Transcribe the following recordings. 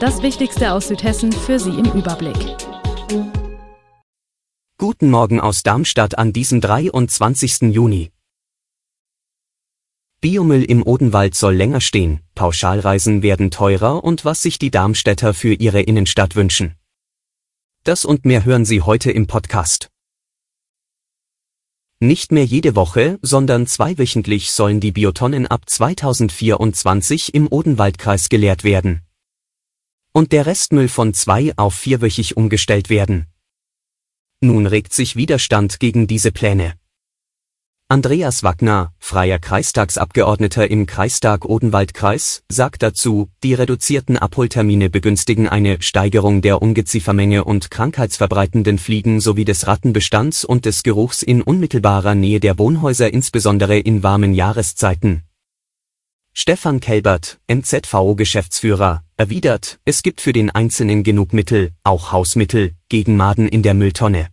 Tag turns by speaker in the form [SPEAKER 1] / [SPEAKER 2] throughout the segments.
[SPEAKER 1] Das Wichtigste aus Südhessen für Sie im Überblick.
[SPEAKER 2] Guten Morgen aus Darmstadt an diesem 23. Juni. Biomüll im Odenwald soll länger stehen, Pauschalreisen werden teurer und was sich die Darmstädter für ihre Innenstadt wünschen. Das und mehr hören Sie heute im Podcast. Nicht mehr jede Woche, sondern zweiwöchentlich sollen die Biotonnen ab 2024 im Odenwaldkreis geleert werden und der Restmüll von zwei auf vierwöchig umgestellt werden. Nun regt sich Widerstand gegen diese Pläne. Andreas Wagner, freier Kreistagsabgeordneter im Kreistag Odenwaldkreis, sagt dazu, die reduzierten Abholtermine begünstigen eine Steigerung der Ungeziefermenge und krankheitsverbreitenden Fliegen sowie des Rattenbestands und des Geruchs in unmittelbarer Nähe der Wohnhäuser insbesondere in warmen Jahreszeiten. Stefan Kelbert, MZVO-Geschäftsführer, erwidert, es gibt für den Einzelnen genug Mittel, auch Hausmittel, gegen Maden in der Mülltonne.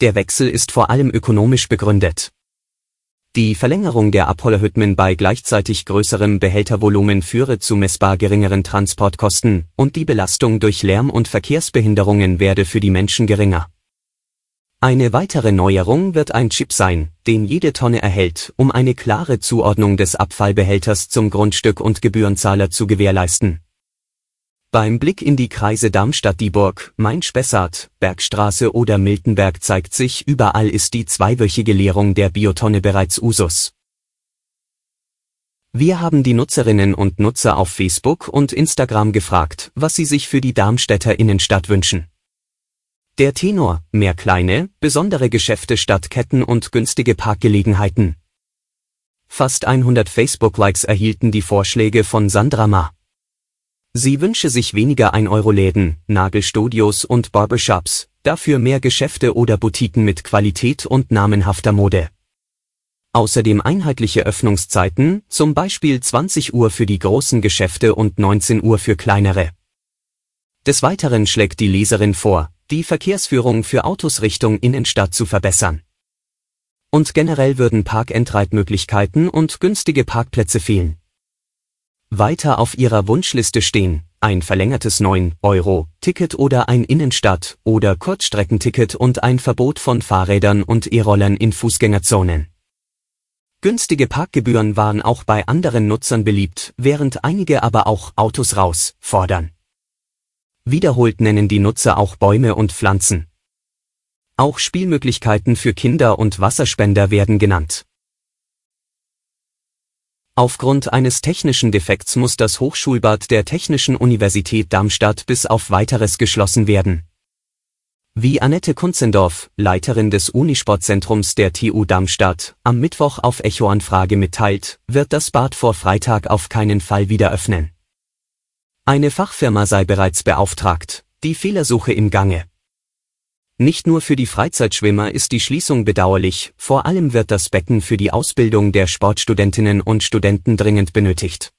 [SPEAKER 2] Der Wechsel ist vor allem ökonomisch begründet. Die Verlängerung der Abhollerhütten bei gleichzeitig größerem Behältervolumen führe zu messbar geringeren Transportkosten und die Belastung durch Lärm und Verkehrsbehinderungen werde für die Menschen geringer. Eine weitere Neuerung wird ein Chip sein, den jede Tonne erhält, um eine klare Zuordnung des Abfallbehälters zum Grundstück und Gebührenzahler zu gewährleisten. Beim Blick in die Kreise Darmstadt-Dieburg, Main-Spessart, Bergstraße oder Miltenberg zeigt sich, überall ist die zweiwöchige Leerung der Biotonne bereits Usus. Wir haben die Nutzerinnen und Nutzer auf Facebook und Instagram gefragt, was sie sich für die Darmstädter Innenstadt wünschen. Der Tenor, mehr kleine, besondere Geschäfte statt Ketten und günstige Parkgelegenheiten. Fast 100 Facebook-Likes erhielten die Vorschläge von Sandra Ma. Sie wünsche sich weniger 1-Euro-Läden, Nagelstudios und Barbershops, dafür mehr Geschäfte oder Boutiquen mit Qualität und namenhafter Mode. Außerdem einheitliche Öffnungszeiten, zum Beispiel 20 Uhr für die großen Geschäfte und 19 Uhr für kleinere. Des Weiteren schlägt die Leserin vor, die Verkehrsführung für Autos Richtung Innenstadt zu verbessern. Und generell würden Parkentreitmöglichkeiten und günstige Parkplätze fehlen. Weiter auf ihrer Wunschliste stehen ein verlängertes 9-Euro-Ticket oder ein Innenstadt- oder Kurzstreckenticket und ein Verbot von Fahrrädern und E-Rollern in Fußgängerzonen. Günstige Parkgebühren waren auch bei anderen Nutzern beliebt, während einige aber auch Autos raus fordern. Wiederholt nennen die Nutzer auch Bäume und Pflanzen. Auch Spielmöglichkeiten für Kinder und Wasserspender werden genannt. Aufgrund eines technischen Defekts muss das Hochschulbad der Technischen Universität Darmstadt bis auf weiteres geschlossen werden. Wie Annette Kunzendorf, Leiterin des Unisportzentrums der TU Darmstadt, am Mittwoch auf Echoanfrage mitteilt, wird das Bad vor Freitag auf keinen Fall wieder öffnen. Eine Fachfirma sei bereits beauftragt, die Fehlersuche im Gange. Nicht nur für die Freizeitschwimmer ist die Schließung bedauerlich, vor allem wird das Becken für die Ausbildung der Sportstudentinnen und Studenten dringend benötigt.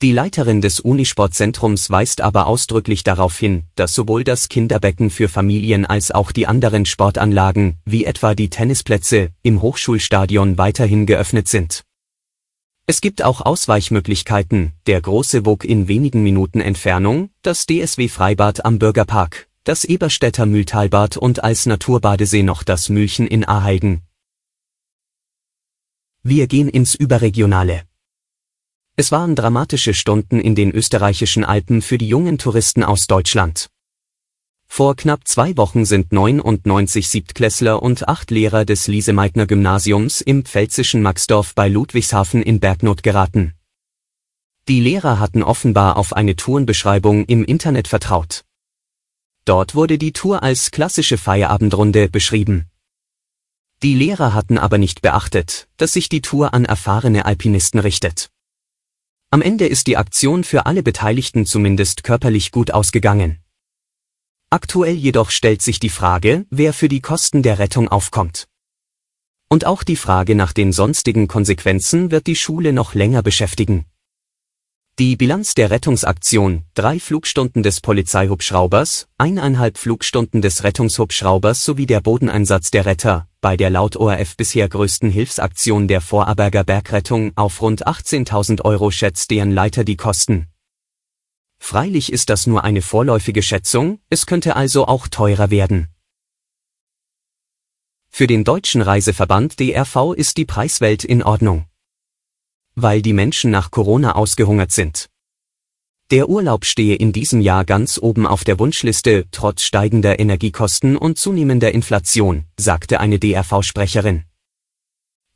[SPEAKER 2] Die Leiterin des Unisportzentrums weist aber ausdrücklich darauf hin, dass sowohl das Kinderbecken für Familien als auch die anderen Sportanlagen, wie etwa die Tennisplätze, im Hochschulstadion weiterhin geöffnet sind. Es gibt auch Ausweichmöglichkeiten, der große Wog in wenigen Minuten Entfernung, das DSW Freibad am Bürgerpark, das Eberstädter Mühltalbad und als Naturbadesee noch das Mühlchen in Aheigen. Wir gehen ins Überregionale. Es waren dramatische Stunden in den österreichischen Alpen für die jungen Touristen aus Deutschland. Vor knapp zwei Wochen sind 99 Siebtklässler und acht Lehrer des Lise-Meitner Gymnasiums im pfälzischen Maxdorf bei Ludwigshafen in Bergnot geraten. Die Lehrer hatten offenbar auf eine Tourenbeschreibung im Internet vertraut. Dort wurde die Tour als klassische Feierabendrunde beschrieben. Die Lehrer hatten aber nicht beachtet, dass sich die Tour an erfahrene Alpinisten richtet. Am Ende ist die Aktion für alle Beteiligten zumindest körperlich gut ausgegangen. Aktuell jedoch stellt sich die Frage, wer für die Kosten der Rettung aufkommt. Und auch die Frage nach den sonstigen Konsequenzen wird die Schule noch länger beschäftigen. Die Bilanz der Rettungsaktion, drei Flugstunden des Polizeihubschraubers, eineinhalb Flugstunden des Rettungshubschraubers sowie der Bodeneinsatz der Retter, bei der laut ORF bisher größten Hilfsaktion der Vorarlberger Bergrettung auf rund 18.000 Euro schätzt deren Leiter die Kosten. Freilich ist das nur eine vorläufige Schätzung, es könnte also auch teurer werden. Für den deutschen Reiseverband DRV ist die Preiswelt in Ordnung weil die Menschen nach Corona ausgehungert sind. Der Urlaub stehe in diesem Jahr ganz oben auf der Wunschliste, trotz steigender Energiekosten und zunehmender Inflation, sagte eine DRV-Sprecherin.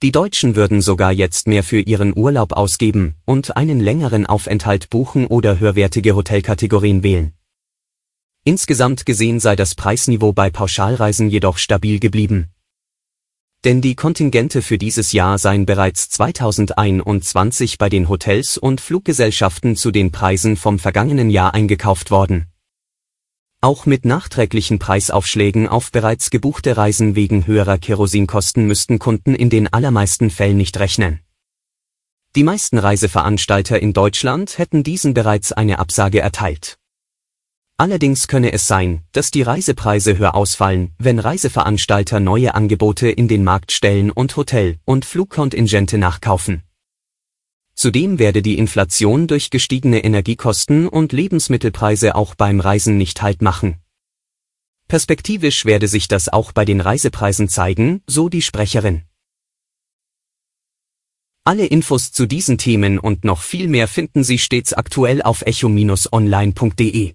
[SPEAKER 2] Die Deutschen würden sogar jetzt mehr für ihren Urlaub ausgeben und einen längeren Aufenthalt buchen oder höherwertige Hotelkategorien wählen. Insgesamt gesehen sei das Preisniveau bei Pauschalreisen jedoch stabil geblieben. Denn die Kontingente für dieses Jahr seien bereits 2021 bei den Hotels und Fluggesellschaften zu den Preisen vom vergangenen Jahr eingekauft worden. Auch mit nachträglichen Preisaufschlägen auf bereits gebuchte Reisen wegen höherer Kerosinkosten müssten Kunden in den allermeisten Fällen nicht rechnen. Die meisten Reiseveranstalter in Deutschland hätten diesen bereits eine Absage erteilt. Allerdings könne es sein, dass die Reisepreise höher ausfallen, wenn Reiseveranstalter neue Angebote in den Markt stellen und Hotel- und Flugkontingente nachkaufen. Zudem werde die Inflation durch gestiegene Energiekosten und Lebensmittelpreise auch beim Reisen nicht Halt machen. Perspektivisch werde sich das auch bei den Reisepreisen zeigen, so die Sprecherin. Alle Infos zu diesen Themen und noch viel mehr finden Sie stets aktuell auf echo-online.de.